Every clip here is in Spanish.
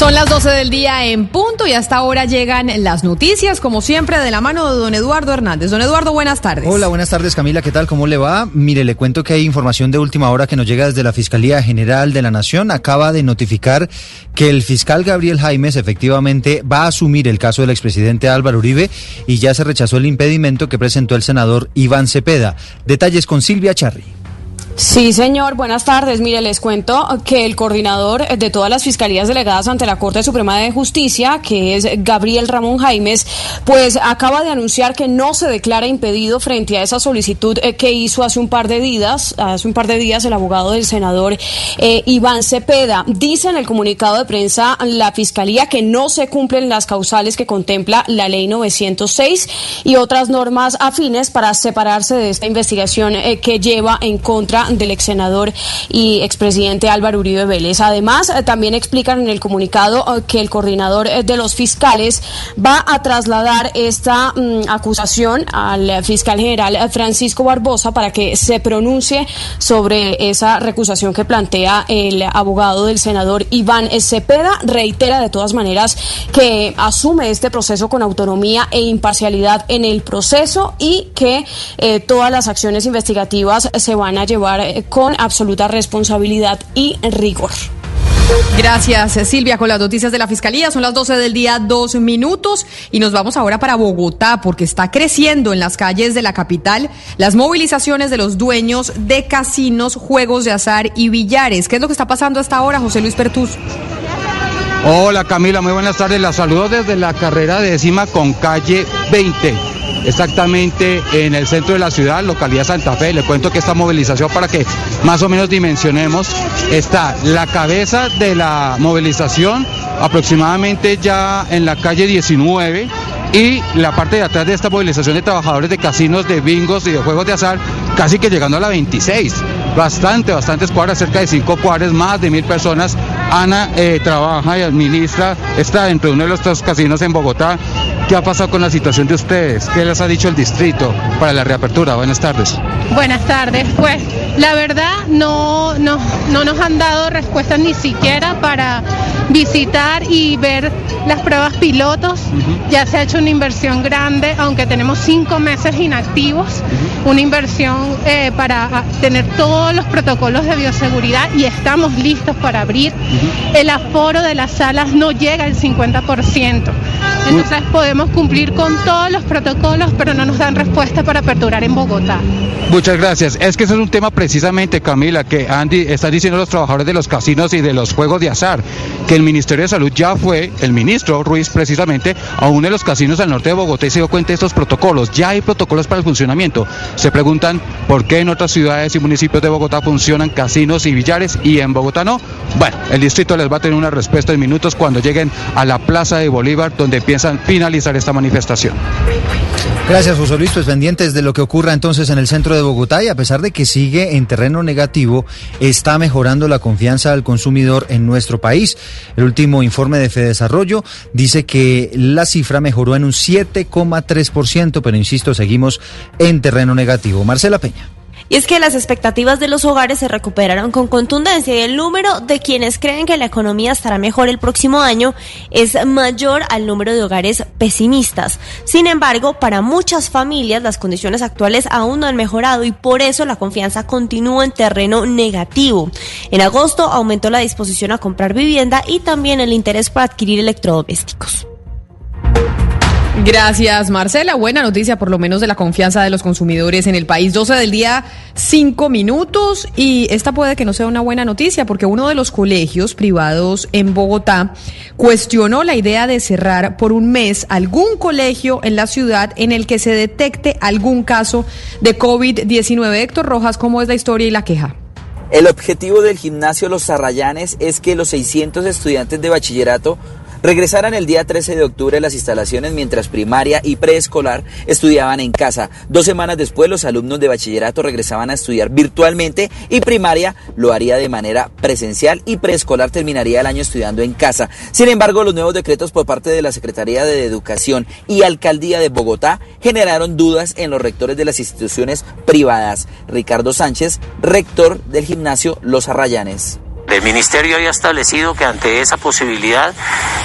Son las 12 del día en punto y hasta ahora llegan las noticias, como siempre, de la mano de don Eduardo Hernández. Don Eduardo, buenas tardes. Hola, buenas tardes Camila, ¿qué tal? ¿Cómo le va? Mire, le cuento que hay información de última hora que nos llega desde la Fiscalía General de la Nación. Acaba de notificar que el fiscal Gabriel Jaimes efectivamente va a asumir el caso del expresidente Álvaro Uribe y ya se rechazó el impedimento que presentó el senador Iván Cepeda. Detalles con Silvia Charri. Sí, señor. Buenas tardes. Mire, les cuento que el coordinador de todas las fiscalías delegadas ante la Corte Suprema de Justicia, que es Gabriel Ramón Jaimes, pues acaba de anunciar que no se declara impedido frente a esa solicitud eh, que hizo hace un par de días, hace un par de días el abogado del senador eh, Iván Cepeda. Dice en el comunicado de prensa la fiscalía que no se cumplen las causales que contempla la ley 906 y otras normas afines para separarse de esta investigación eh, que lleva en contra del ex senador y expresidente Álvaro Uribe Vélez. Además, eh, también explican en el comunicado eh, que el coordinador eh, de los fiscales va a trasladar esta mm, acusación al fiscal general Francisco Barbosa para que se pronuncie sobre esa recusación que plantea el abogado del senador Iván Cepeda. Reitera de todas maneras que asume este proceso con autonomía e imparcialidad en el proceso y que todas las acciones investigativas se van a llevar eh, con absoluta responsabilidad y rigor. Gracias, Silvia, con las noticias de la Fiscalía. Son las 12 del día, dos minutos. Y nos vamos ahora para Bogotá, porque está creciendo en las calles de la capital las movilizaciones de los dueños de casinos, juegos de azar y billares. ¿Qué es lo que está pasando hasta ahora, José Luis Pertús? Hola Camila, muy buenas tardes. La saludo desde la carrera décima con calle 20 exactamente en el centro de la ciudad, localidad Santa Fe. Le cuento que esta movilización, para que más o menos dimensionemos, está la cabeza de la movilización aproximadamente ya en la calle 19 y la parte de atrás de esta movilización de trabajadores de casinos, de bingos y de juegos de azar, casi que llegando a la 26. Bastante, bastantes cuadras, cerca de cinco cuadras, más de mil personas. Ana eh, trabaja y administra, está dentro de uno de los casinos en Bogotá ¿Qué ha pasado con la situación de ustedes? ¿Qué les ha dicho el distrito para la reapertura? Buenas tardes. Buenas tardes. Pues la verdad no, no, no nos han dado respuestas ni siquiera para visitar y ver las pruebas pilotos. Ya se ha hecho una inversión grande, aunque tenemos cinco meses inactivos, una inversión eh, para ah, tener todos los protocolos de bioseguridad y estamos listos para abrir. El aforo de las salas no llega al 50%. Entonces podemos cumplir con todos los protocolos, pero no nos dan respuesta para aperturar en Bogotá. Muchas gracias. Es que eso es un tema precisamente, Camila, que Andy están diciendo los trabajadores de los casinos y de los juegos de azar, que el Ministerio de Salud ya fue, el ministro Ruiz precisamente, a uno de los casinos al norte de Bogotá y se dio cuenta de estos protocolos. Ya hay protocolos para el funcionamiento. Se preguntan por qué en otras ciudades y municipios de Bogotá funcionan casinos y billares y en Bogotá no. Bueno, el distrito les va a tener una respuesta en minutos cuando lleguen a la Plaza de Bolívar, donde piensan finalizar esta manifestación. Gracias, José Luis. Pues pendientes de lo que ocurra entonces en el centro de Bogotá y a pesar de que sigue en terreno negativo, está mejorando la confianza del consumidor en nuestro país. El último informe de Fedesarrollo dice que la cifra mejoró en un 7,3%, pero insisto, seguimos en terreno negativo. Marcela Peña. Y es que las expectativas de los hogares se recuperaron con contundencia y el número de quienes creen que la economía estará mejor el próximo año es mayor al número de hogares pesimistas. Sin embargo, para muchas familias las condiciones actuales aún no han mejorado y por eso la confianza continúa en terreno negativo. En agosto aumentó la disposición a comprar vivienda y también el interés por adquirir electrodomésticos. Gracias, Marcela. Buena noticia, por lo menos, de la confianza de los consumidores en el país. 12 del día, 5 minutos. Y esta puede que no sea una buena noticia, porque uno de los colegios privados en Bogotá cuestionó la idea de cerrar por un mes algún colegio en la ciudad en el que se detecte algún caso de COVID-19. Héctor Rojas, ¿cómo es la historia y la queja? El objetivo del gimnasio Los Zarrayanes es que los 600 estudiantes de bachillerato regresaran el día 13 de octubre las instalaciones mientras primaria y preescolar estudiaban en casa. Dos semanas después los alumnos de bachillerato regresaban a estudiar virtualmente y primaria lo haría de manera presencial y preescolar terminaría el año estudiando en casa. Sin embargo, los nuevos decretos por parte de la Secretaría de Educación y Alcaldía de Bogotá generaron dudas en los rectores de las instituciones privadas. Ricardo Sánchez, rector del gimnasio Los Arrayanes. El ministerio había establecido que ante esa posibilidad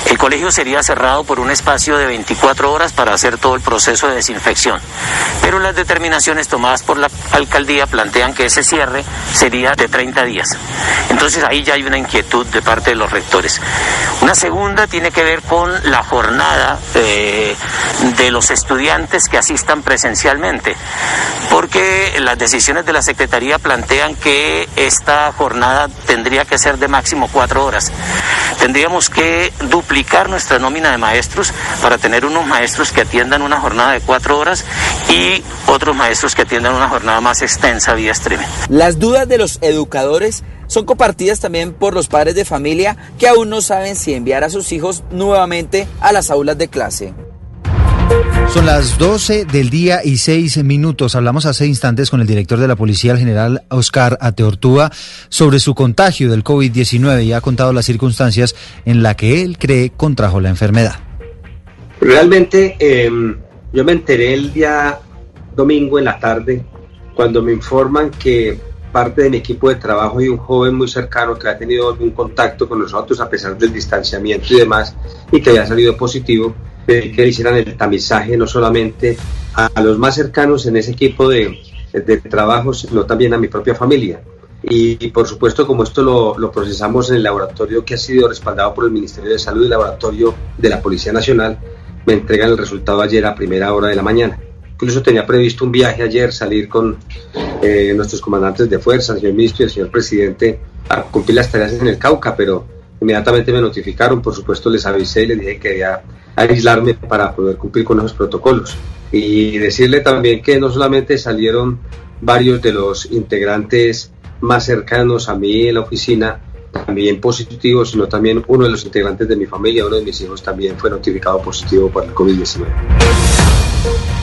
el colegio sería cerrado por un espacio de 24 horas para hacer todo el proceso de desinfección. Pero las determinaciones tomadas por la alcaldía plantean que ese cierre sería de 30 días. Entonces ahí ya hay una inquietud de parte de los rectores. Una segunda tiene que ver con la jornada eh, de los estudiantes que asistan presencialmente, porque las decisiones de la Secretaría plantean que esta jornada tendría que ser de máximo cuatro horas. Tendríamos que duplicar nuestra nómina de maestros para tener unos maestros que atiendan una jornada de cuatro horas y otros maestros que atiendan una jornada más extensa vía streaming. Las dudas de los educadores son compartidas también por los padres de familia que aún no saben si enviar a sus hijos nuevamente a las aulas de clase. Son las 12 del día y 6 minutos. Hablamos hace instantes con el director de la Policía, el general Oscar Ateortúa, sobre su contagio del COVID-19 y ha contado las circunstancias en las que él cree contrajo la enfermedad. Realmente eh, yo me enteré el día domingo en la tarde cuando me informan que parte de mi equipo de trabajo y un joven muy cercano que ha tenido algún contacto con nosotros a pesar del distanciamiento y demás y que había salido positivo que hicieran el tamizaje no solamente a, los más cercanos en ese equipo de, de, trabajo, sino también a mi propia familia. Y, por supuesto, como esto lo, lo, procesamos en el laboratorio que ha sido respaldado por el Ministerio de Salud y el laboratorio de la Policía Nacional, me entregan el resultado ayer a primera hora de la mañana. Incluso tenía previsto un viaje ayer, salir con eh, nuestros comandantes de fuerza, el señor ministro y el señor presidente, a cumplir las tareas en el Cauca, pero inmediatamente me notificaron, por supuesto les avisé y les dije que debía aislarme para poder cumplir con esos protocolos. Y decirle también que no solamente salieron varios de los integrantes más cercanos a mí en la oficina, también positivos, sino también uno de los integrantes de mi familia, uno de mis hijos también fue notificado positivo por el COVID-19.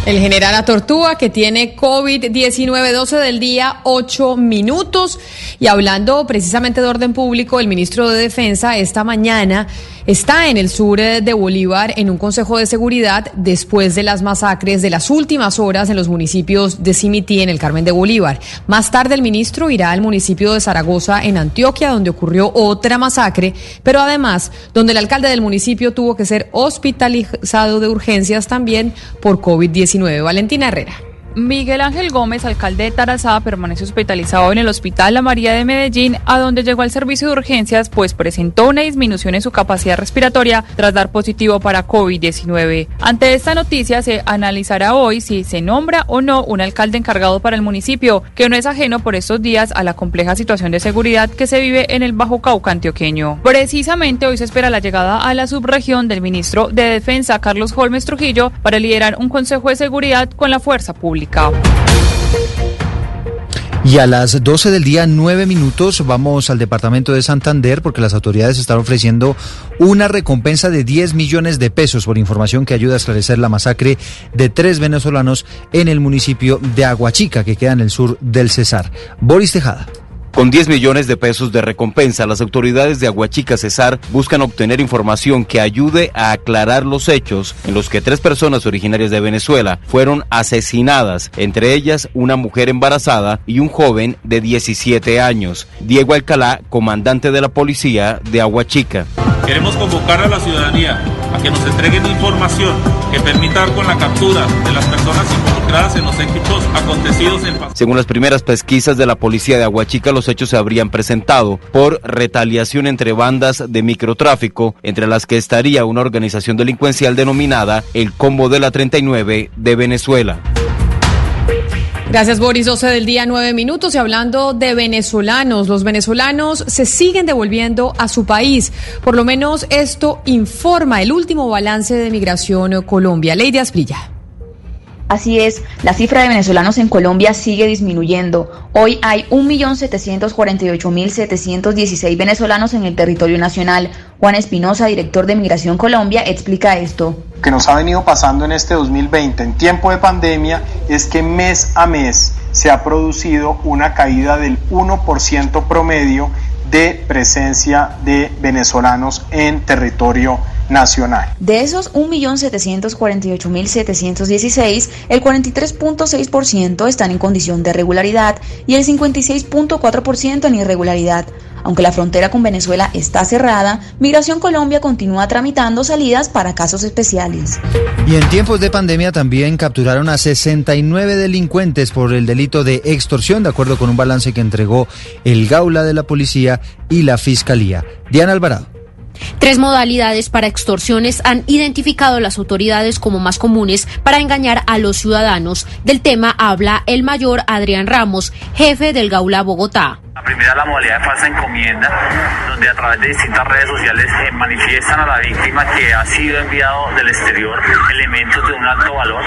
El general Atortúa que tiene COVID-19, 12 del día, 8 minutos. Y hablando precisamente de orden público, el ministro de Defensa esta mañana está en el sur de Bolívar en un consejo de seguridad después de las masacres de las últimas horas en los municipios de Cimití en el Carmen de Bolívar. Más tarde el ministro irá al municipio de Zaragoza en Antioquia donde ocurrió otra masacre, pero además donde el alcalde del municipio tuvo que ser hospitalizado de urgencias también por COVID-19. Valentina Herrera. Miguel Ángel Gómez, alcalde de Tarazá, permanece hospitalizado en el Hospital La María de Medellín, a donde llegó al servicio de urgencias, pues presentó una disminución en su capacidad respiratoria tras dar positivo para COVID-19. Ante esta noticia, se analizará hoy si se nombra o no un alcalde encargado para el municipio, que no es ajeno por estos días a la compleja situación de seguridad que se vive en el Bajo Cauca antioqueño. Precisamente hoy se espera la llegada a la subregión del ministro de Defensa, Carlos Holmes Trujillo, para liderar un consejo de seguridad con la fuerza pública. Y a las 12 del día, 9 minutos, vamos al departamento de Santander porque las autoridades están ofreciendo una recompensa de 10 millones de pesos por información que ayuda a esclarecer la masacre de tres venezolanos en el municipio de Aguachica, que queda en el sur del Cesar. Boris Tejada. Con 10 millones de pesos de recompensa, las autoridades de Aguachica Cesar buscan obtener información que ayude a aclarar los hechos en los que tres personas originarias de Venezuela fueron asesinadas, entre ellas una mujer embarazada y un joven de 17 años. Diego Alcalá, comandante de la policía de Aguachica. Queremos convocar a la ciudadanía que nos entreguen información que permita con la captura de las personas involucradas en los hechos acontecidos en Según las primeras pesquisas de la policía de Aguachica, los hechos se habrían presentado por retaliación entre bandas de microtráfico, entre las que estaría una organización delincuencial denominada el Combo de la 39 de Venezuela. Gracias, Boris. 12 del día, 9 minutos. Y hablando de venezolanos, los venezolanos se siguen devolviendo a su país. Por lo menos esto informa el último balance de migración Colombia. Lady Asprilla. Así es, la cifra de venezolanos en Colombia sigue disminuyendo. Hoy hay 1.748.716 venezolanos en el territorio nacional. Juan Espinosa, director de Migración Colombia, explica esto. Lo que nos ha venido pasando en este 2020 en tiempo de pandemia es que mes a mes se ha producido una caída del 1% promedio de presencia de venezolanos en territorio nacional. De esos 1.748.716, el 43.6% están en condición de regularidad y el 56.4% en irregularidad. Aunque la frontera con Venezuela está cerrada, Migración Colombia continúa tramitando salidas para casos especiales. Y en tiempos de pandemia también capturaron a 69 delincuentes por el delito de extorsión, de acuerdo con un balance que entregó el Gaula de la Policía y la Fiscalía. Diana Alvarado. Tres modalidades para extorsiones han identificado las autoridades como más comunes para engañar a los ciudadanos. Del tema habla el mayor Adrián Ramos, jefe del Gaula Bogotá. La primera la modalidad de falsa encomienda, donde a través de distintas redes sociales eh, manifiestan a la víctima que ha sido enviado del exterior elementos de un alto valor.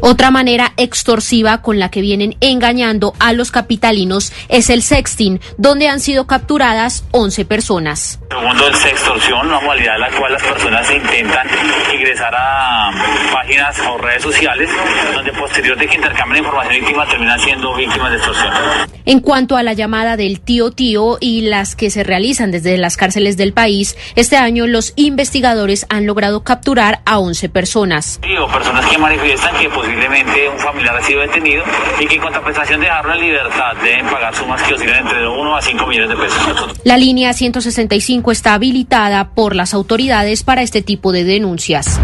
Otra manera extorsiva con la que vienen engañando a los capitalinos es el sexting, donde han sido capturadas 11 personas. Segundo, el sextorsión, una modalidad en la cual las personas intentan ingresar a páginas o redes sociales, donde posterior de que intercambien información íntima terminan siendo víctimas de extorsión. En cuanto a la llamada del tío tío y las que se realizan desde las cárceles del país, este año los investigadores han logrado capturar a 11 personas. Digo, personas que manifiestan que posiblemente un familiar ha sido detenido y que en contraprestación de dejarlo en libertad deben pagar sumas que oscilan entre 1 a 5 millones de pesos. La línea 165 está habilitada por las autoridades para este tipo de denuncias.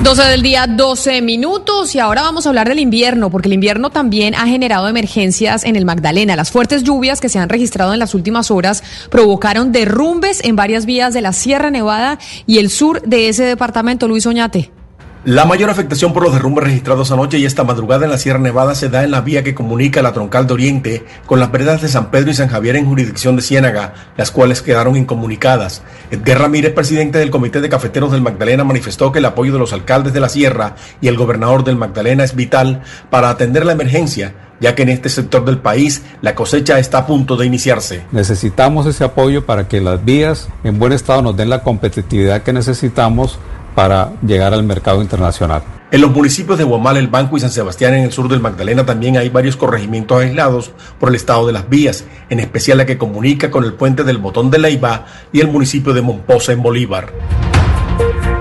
12 del día, 12 minutos y ahora vamos a hablar del invierno, porque el invierno también ha generado emergencias en el Magdalena. Las fuertes lluvias que se han registrado en las últimas horas provocaron derrumbes en varias vías de la Sierra Nevada y el sur de ese departamento. Luis Oñate. La mayor afectación por los derrumbes registrados anoche y esta madrugada en la Sierra Nevada se da en la vía que comunica la troncal de Oriente con las veredas de San Pedro y San Javier en jurisdicción de Ciénaga, las cuales quedaron incomunicadas. Edgar Ramírez, presidente del Comité de Cafeteros del Magdalena, manifestó que el apoyo de los alcaldes de la Sierra y el gobernador del Magdalena es vital para atender la emergencia, ya que en este sector del país la cosecha está a punto de iniciarse. Necesitamos ese apoyo para que las vías en buen estado nos den la competitividad que necesitamos para llegar al mercado internacional. En los municipios de Guamal, El Banco y San Sebastián en el sur del Magdalena también hay varios corregimientos aislados por el estado de las vías, en especial la que comunica con el puente del Botón de Leiva y el municipio de Momposa en Bolívar.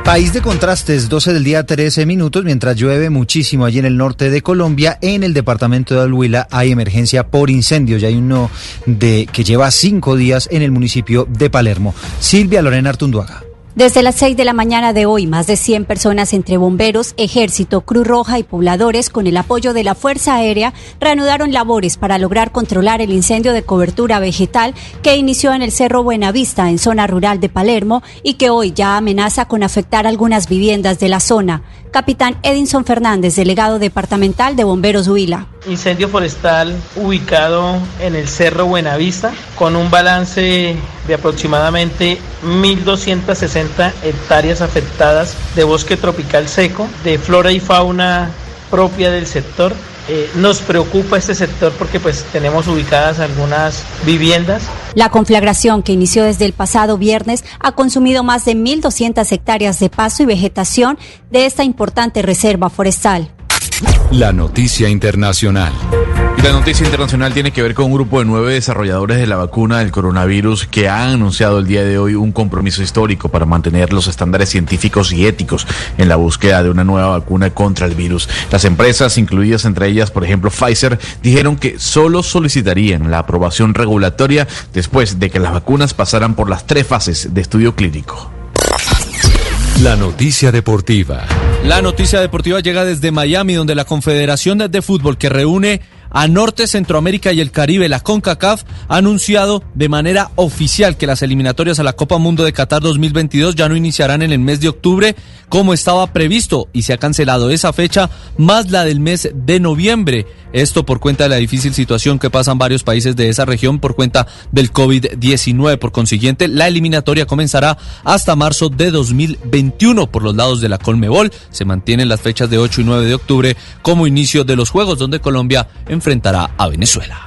País de contrastes, 12 del día 13 minutos, mientras llueve muchísimo allí en el norte de Colombia, en el departamento de Alhuila hay emergencia por incendio. Ya hay uno de que lleva cinco días en el municipio de Palermo. Silvia Lorena Artunduaga. Desde las 6 de la mañana de hoy, más de 100 personas entre bomberos, ejército, Cruz Roja y pobladores, con el apoyo de la Fuerza Aérea, reanudaron labores para lograr controlar el incendio de cobertura vegetal que inició en el Cerro Buenavista, en zona rural de Palermo, y que hoy ya amenaza con afectar algunas viviendas de la zona. Capitán Edinson Fernández, delegado departamental de Bomberos Huila. Incendio forestal ubicado en el Cerro Buenavista, con un balance de aproximadamente 1.260 hectáreas afectadas de bosque tropical seco, de flora y fauna propia del sector. Eh, nos preocupa este sector porque pues tenemos ubicadas algunas viviendas. La conflagración que inició desde el pasado viernes ha consumido más de 1.200 hectáreas de paso y vegetación de esta importante reserva forestal. La noticia internacional. La noticia internacional tiene que ver con un grupo de nueve desarrolladores de la vacuna del coronavirus que han anunciado el día de hoy un compromiso histórico para mantener los estándares científicos y éticos en la búsqueda de una nueva vacuna contra el virus. Las empresas, incluidas entre ellas, por ejemplo, Pfizer, dijeron que solo solicitarían la aprobación regulatoria después de que las vacunas pasaran por las tres fases de estudio clínico. La noticia deportiva. La noticia deportiva llega desde Miami, donde la Confederación de Fútbol que reúne a Norte, Centroamérica y el Caribe, la CONCACAF, ha anunciado de manera oficial que las eliminatorias a la Copa Mundo de Qatar 2022 ya no iniciarán en el mes de octubre como estaba previsto y se ha cancelado esa fecha más la del mes de noviembre. Esto por cuenta de la difícil situación que pasan varios países de esa región por cuenta del COVID-19. Por consiguiente, la eliminatoria comenzará hasta marzo de 2021 por los lados de la Colmebol. Se mantienen las fechas de 8 y 9 de octubre como inicio de los Juegos donde Colombia enfrentará a Venezuela.